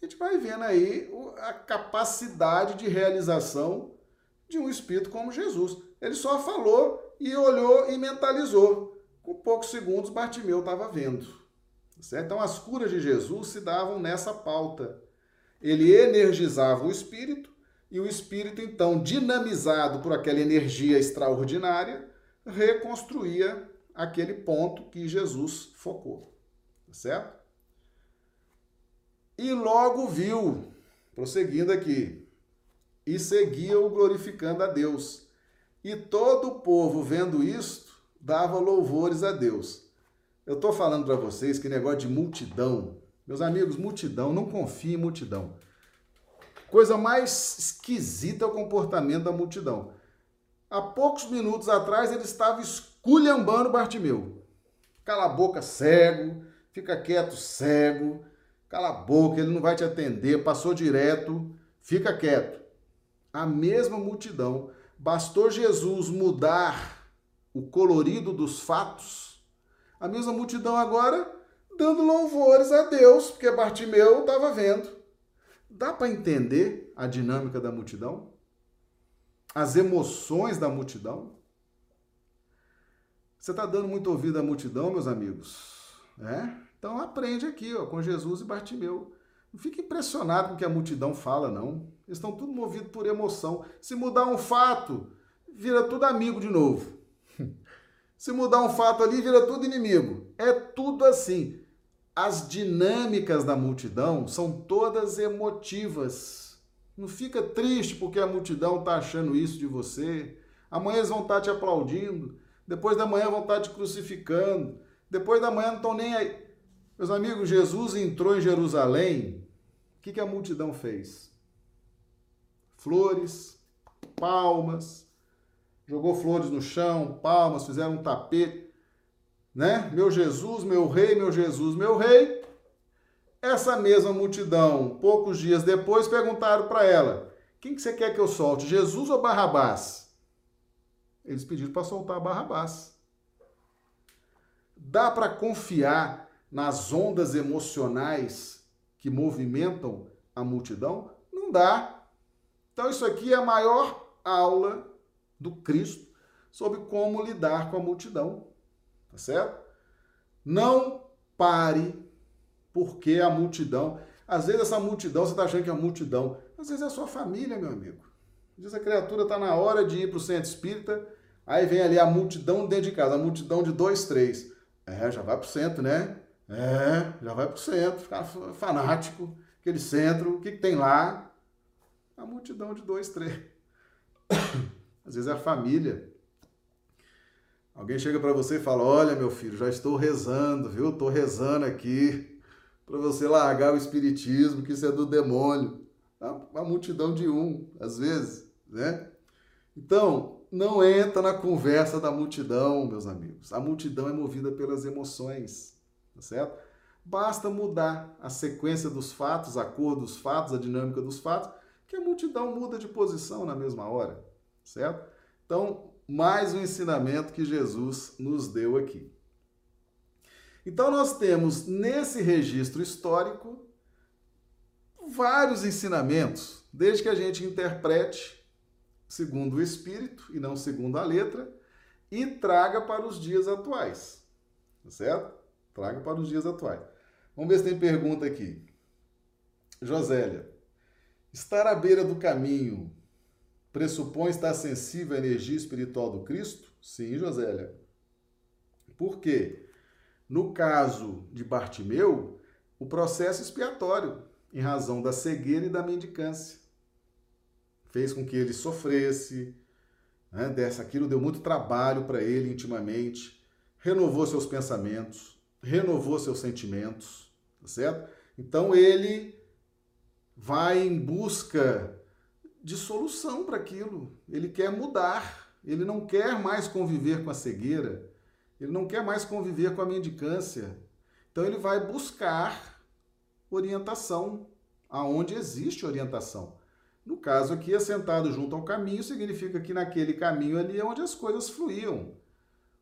A gente vai vendo aí a capacidade de realização de um espírito como Jesus. Ele só falou e olhou e mentalizou. Com poucos segundos, Bartimeu estava vendo. Certo? Então, as curas de Jesus se davam nessa pauta. Ele energizava o espírito e o espírito, então, dinamizado por aquela energia extraordinária, reconstruía aquele ponto que Jesus focou. Tá certo? E logo viu, prosseguindo aqui, e seguia-o glorificando a Deus. E todo o povo, vendo isto, dava louvores a Deus. Eu estou falando para vocês que negócio de multidão, meus amigos, multidão, não confie em multidão. Coisa mais esquisita é o comportamento da multidão. Há poucos minutos atrás ele estava esculhambando Bartimeu. Cala a boca, cego, fica quieto, cego. Cala a boca, ele não vai te atender, passou direto, fica quieto. A mesma multidão, bastou Jesus mudar o colorido dos fatos, a mesma multidão agora dando louvores a Deus, porque Bartimeu estava vendo. Dá para entender a dinâmica da multidão? As emoções da multidão? Você está dando muito ouvido à multidão, meus amigos? É? Então aprende aqui, ó, com Jesus e Bartimeu. Não fique impressionado com o que a multidão fala, não. Eles estão tudo movidos por emoção. Se mudar um fato, vira tudo amigo de novo. Se mudar um fato ali, vira tudo inimigo. É tudo assim. As dinâmicas da multidão são todas emotivas. Não fica triste porque a multidão está achando isso de você. Amanhã eles vão estar tá te aplaudindo. Depois da manhã vão estar te crucificando. Depois da manhã não estão nem aí. Meus amigos, Jesus entrou em Jerusalém. O que, que a multidão fez? Flores, palmas, jogou flores no chão, palmas, fizeram um tapete, né? Meu Jesus, meu rei, meu Jesus, meu rei. Essa mesma multidão, poucos dias depois, perguntaram para ela: quem que você quer que eu solte, Jesus ou Barrabás? Eles pediram para soltar Barrabás. Dá para confiar nas ondas emocionais que movimentam a multidão? Não dá. Então, isso aqui é a maior aula do Cristo sobre como lidar com a multidão. Tá certo? Não pare porque a multidão. Às vezes, essa multidão, você está achando que é a multidão. Às vezes é a sua família, meu amigo. Diz a criatura está na hora de ir para o centro espírita, aí vem ali a multidão dentro de casa, a multidão de dois, três. É, já vai para o centro, né? É, já vai para o centro, ficar fanático, aquele centro, o que, que tem lá? A multidão de dois, três. Às vezes é a família. Alguém chega para você e fala: Olha, meu filho, já estou rezando, viu? Estou rezando aqui para você largar o espiritismo, que isso é do demônio. Uma multidão de um, às vezes, né? Então, não entra na conversa da multidão, meus amigos. A multidão é movida pelas emoções, tá certo? Basta mudar a sequência dos fatos, a cor dos fatos, a dinâmica dos fatos, que a multidão muda de posição na mesma hora, certo? Então, mais um ensinamento que Jesus nos deu aqui. Então, nós temos nesse registro histórico vários ensinamentos, desde que a gente interprete segundo o Espírito e não segundo a letra, e traga para os dias atuais. Tá certo? Traga para os dias atuais. Vamos ver se tem pergunta aqui. Josélia, estar à beira do caminho pressupõe estar sensível à energia espiritual do Cristo? Sim, Josélia. Por quê? No caso de Bartimeu, o processo expiatório, em razão da cegueira e da mendicância, fez com que ele sofresse, né, dessa aquilo deu muito trabalho para ele intimamente, renovou seus pensamentos, renovou seus sentimentos, tá certo? Então ele vai em busca de solução para aquilo. Ele quer mudar. Ele não quer mais conviver com a cegueira. Ele não quer mais conviver com a mendicância. Então ele vai buscar orientação aonde existe orientação. No caso aqui, assentado junto ao caminho significa que naquele caminho ali é onde as coisas fluíam.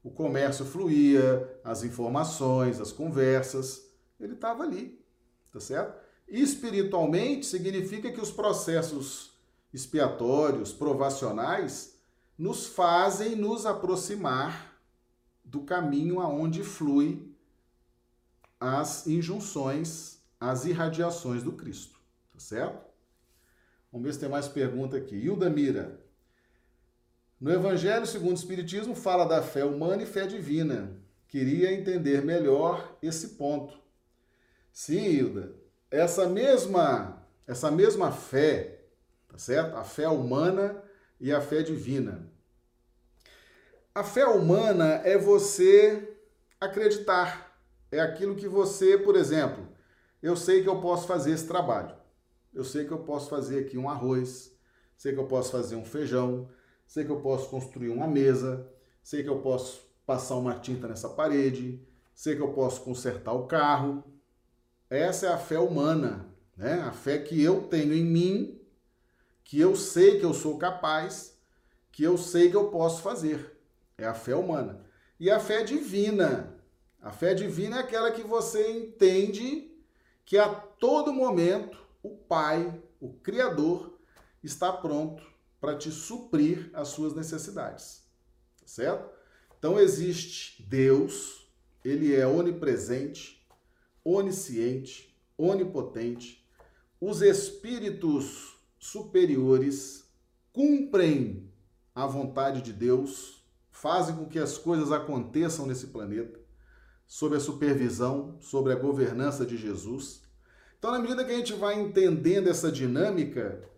O comércio fluía, as informações, as conversas, ele estava ali, tá certo? espiritualmente significa que os processos expiatórios, provacionais, nos fazem nos aproximar do caminho aonde flui as injunções, as irradiações do Cristo, tá certo? Vamos ver se tem mais pergunta aqui. Hilda Mira. No Evangelho segundo o Espiritismo fala da fé humana e fé divina. Queria entender melhor esse ponto. Sim, Hilda. Essa mesma, essa mesma fé certo? A fé humana e a fé divina. A fé humana é você acreditar. É aquilo que você, por exemplo, eu sei que eu posso fazer esse trabalho. Eu sei que eu posso fazer aqui um arroz, sei que eu posso fazer um feijão, sei que eu posso construir uma mesa, sei que eu posso passar uma tinta nessa parede, sei que eu posso consertar o carro. Essa é a fé humana, né? A fé que eu tenho em mim que eu sei que eu sou capaz, que eu sei que eu posso fazer. É a fé humana. E a fé divina. A fé divina é aquela que você entende que a todo momento o Pai, o Criador, está pronto para te suprir as suas necessidades. Tá certo? Então existe Deus, ele é onipresente, onisciente, onipotente. Os espíritos superiores cumprem a vontade de Deus, fazem com que as coisas aconteçam nesse planeta, sob a supervisão, sob a governança de Jesus. Então, na medida que a gente vai entendendo essa dinâmica,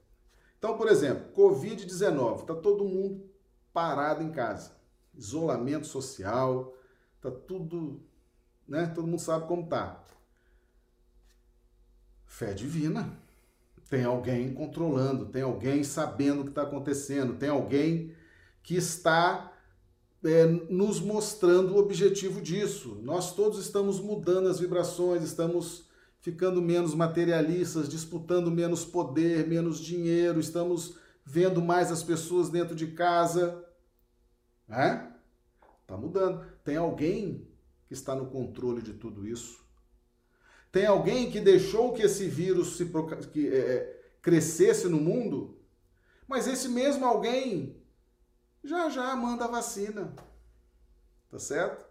então, por exemplo, Covid-19, está todo mundo parado em casa, isolamento social, está tudo, né? Todo mundo sabe como tá. Fé divina. Tem alguém controlando, tem alguém sabendo o que está acontecendo, tem alguém que está é, nos mostrando o objetivo disso. Nós todos estamos mudando as vibrações, estamos ficando menos materialistas, disputando menos poder, menos dinheiro, estamos vendo mais as pessoas dentro de casa. É? Tá mudando. Tem alguém que está no controle de tudo isso. Tem alguém que deixou que esse vírus se que, é, é, crescesse no mundo, mas esse mesmo alguém já já manda a vacina. Tá certo?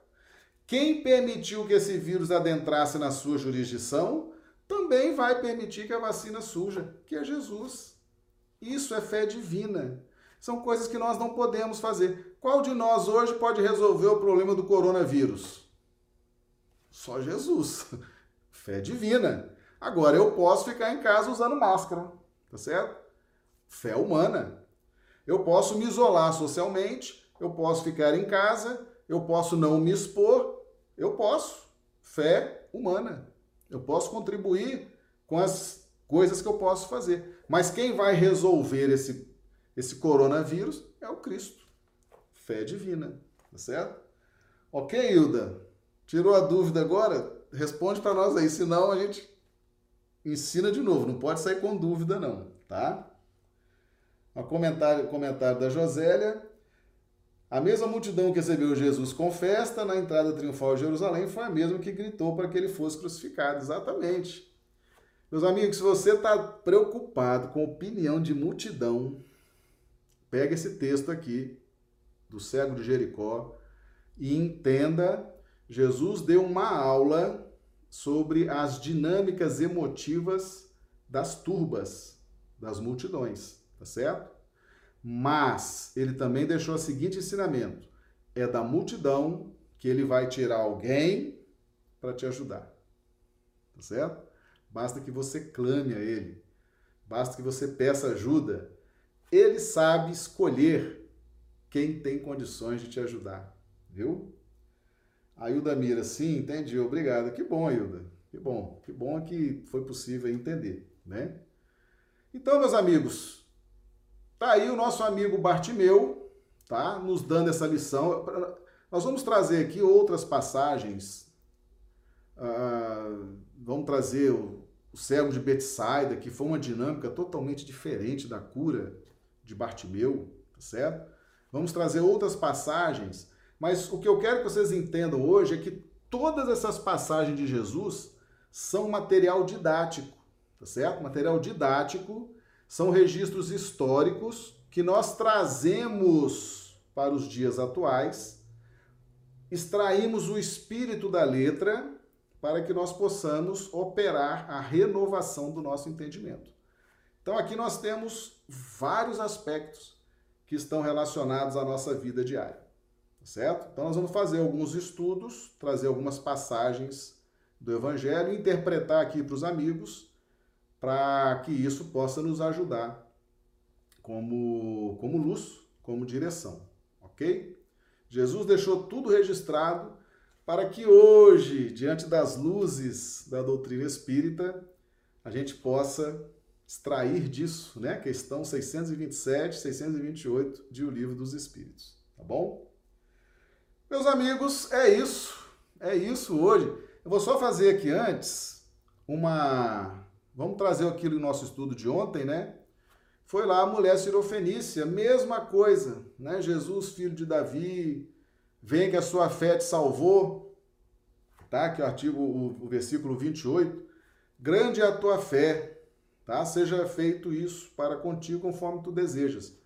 Quem permitiu que esse vírus adentrasse na sua jurisdição também vai permitir que a vacina surja, que é Jesus. Isso é fé divina. São coisas que nós não podemos fazer. Qual de nós hoje pode resolver o problema do coronavírus? Só Jesus. Fé divina. Agora eu posso ficar em casa usando máscara, tá certo? Fé humana. Eu posso me isolar socialmente, eu posso ficar em casa, eu posso não me expor, eu posso. Fé humana. Eu posso contribuir com as coisas que eu posso fazer. Mas quem vai resolver esse, esse coronavírus é o Cristo. Fé divina, tá certo? Ok, Hilda? Tirou a dúvida agora? Responde para nós aí, senão a gente ensina de novo. Não pode sair com dúvida, não, tá? Um comentário, comentário da Josélia. A mesma multidão que recebeu Jesus com festa na entrada triunfal de Jerusalém foi a mesma que gritou para que ele fosse crucificado. Exatamente. Meus amigos, se você está preocupado com opinião de multidão, pega esse texto aqui do cego de Jericó e entenda, Jesus deu uma aula sobre as dinâmicas emotivas das turbas, das multidões, tá certo? Mas ele também deixou o seguinte ensinamento: é da multidão que ele vai tirar alguém para te ajudar. Tá certo? Basta que você clame a Ele. Basta que você peça ajuda. Ele sabe escolher quem tem condições de te ajudar. Viu? A Hilda Mira, sim, entendi, obrigado. Que bom, Hilda. Que bom. Que bom que foi possível entender, né? Então, meus amigos, tá aí o nosso amigo Bartimeu, tá? Nos dando essa lição. Nós vamos trazer aqui outras passagens. Uh, vamos trazer o, o cego de Betsaida, que foi uma dinâmica totalmente diferente da cura de Bartimeu, tá certo? Vamos trazer outras passagens, mas o que eu quero que vocês entendam hoje é que todas essas passagens de Jesus são material didático, tá certo? Material didático são registros históricos que nós trazemos para os dias atuais, extraímos o espírito da letra para que nós possamos operar a renovação do nosso entendimento. Então aqui nós temos vários aspectos que estão relacionados à nossa vida diária, certo? Então nós vamos fazer alguns estudos, trazer algumas passagens do evangelho interpretar aqui para os amigos para que isso possa nos ajudar como como luz, como direção, OK? Jesus deixou tudo registrado para que hoje, diante das luzes da doutrina espírita, a gente possa extrair disso, né? Questão 627, 628 de O Livro dos Espíritos, tá bom? Meus amigos, é isso. É isso hoje. Eu vou só fazer aqui antes uma. Vamos trazer aquilo no nosso estudo de ontem, né? Foi lá a mulher cirofenícia, mesma coisa, né? Jesus, filho de Davi, Vem que a sua fé te salvou. Tá? Que é o artigo, o, o versículo 28. Grande é a tua fé, tá? Seja feito isso para contigo conforme tu desejas.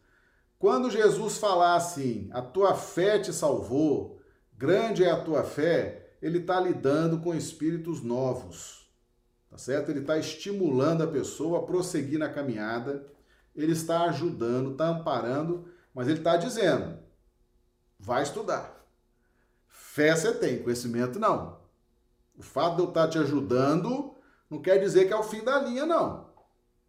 Quando Jesus falar assim, a tua fé te salvou, grande é a tua fé, ele está lidando com espíritos novos, tá certo? Ele está estimulando a pessoa a prosseguir na caminhada, ele está ajudando, está amparando, mas ele está dizendo, vai estudar. Fé você tem, conhecimento não. O fato de eu estar te ajudando não quer dizer que é o fim da linha, não.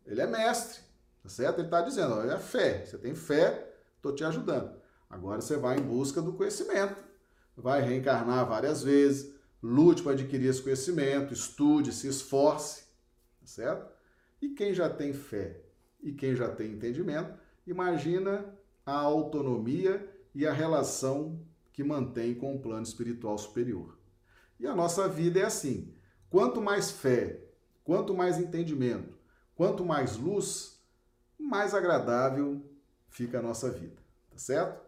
Ele é mestre, tá certo? Ele está dizendo, olha, é fé. Você tem fé, estou te ajudando. Agora você vai em busca do conhecimento. Vai reencarnar várias vezes, lute para adquirir esse conhecimento, estude, se esforce, tá certo? E quem já tem fé e quem já tem entendimento, imagina a autonomia e a relação que mantém com o plano espiritual superior. E a nossa vida é assim: quanto mais fé, quanto mais entendimento, quanto mais luz, mais agradável fica a nossa vida, tá certo?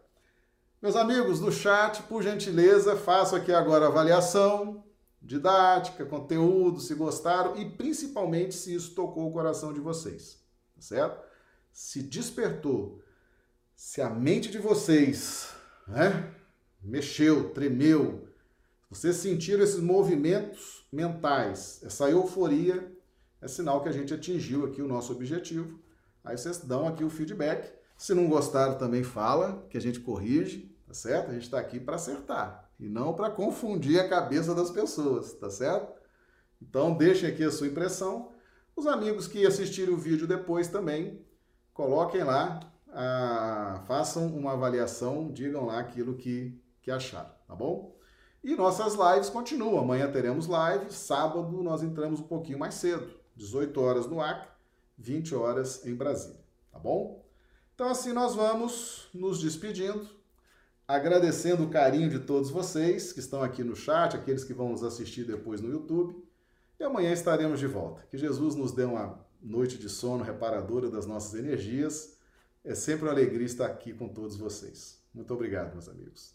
Meus amigos do chat, por gentileza, faço aqui agora avaliação didática, conteúdo, se gostaram e principalmente se isso tocou o coração de vocês, tá certo? Se despertou, se a mente de vocês, né, mexeu, tremeu, vocês sentiram esses movimentos mentais, essa euforia, é sinal que a gente atingiu aqui o nosso objetivo. Aí vocês dão aqui o feedback. Se não gostaram, também fala, que a gente corrige, tá certo? A gente está aqui para acertar e não para confundir a cabeça das pessoas, tá certo? Então deixem aqui a sua impressão. Os amigos que assistirem o vídeo depois também, coloquem lá, ah, façam uma avaliação, digam lá aquilo que, que acharam, tá bom? E nossas lives continuam. Amanhã teremos live, sábado nós entramos um pouquinho mais cedo, 18 horas no Acre, 20 horas em Brasília, tá bom? Então assim nós vamos nos despedindo, agradecendo o carinho de todos vocês que estão aqui no chat, aqueles que vão nos assistir depois no YouTube. E amanhã estaremos de volta. Que Jesus nos dê uma noite de sono reparadora das nossas energias. É sempre uma alegria estar aqui com todos vocês. Muito obrigado, meus amigos.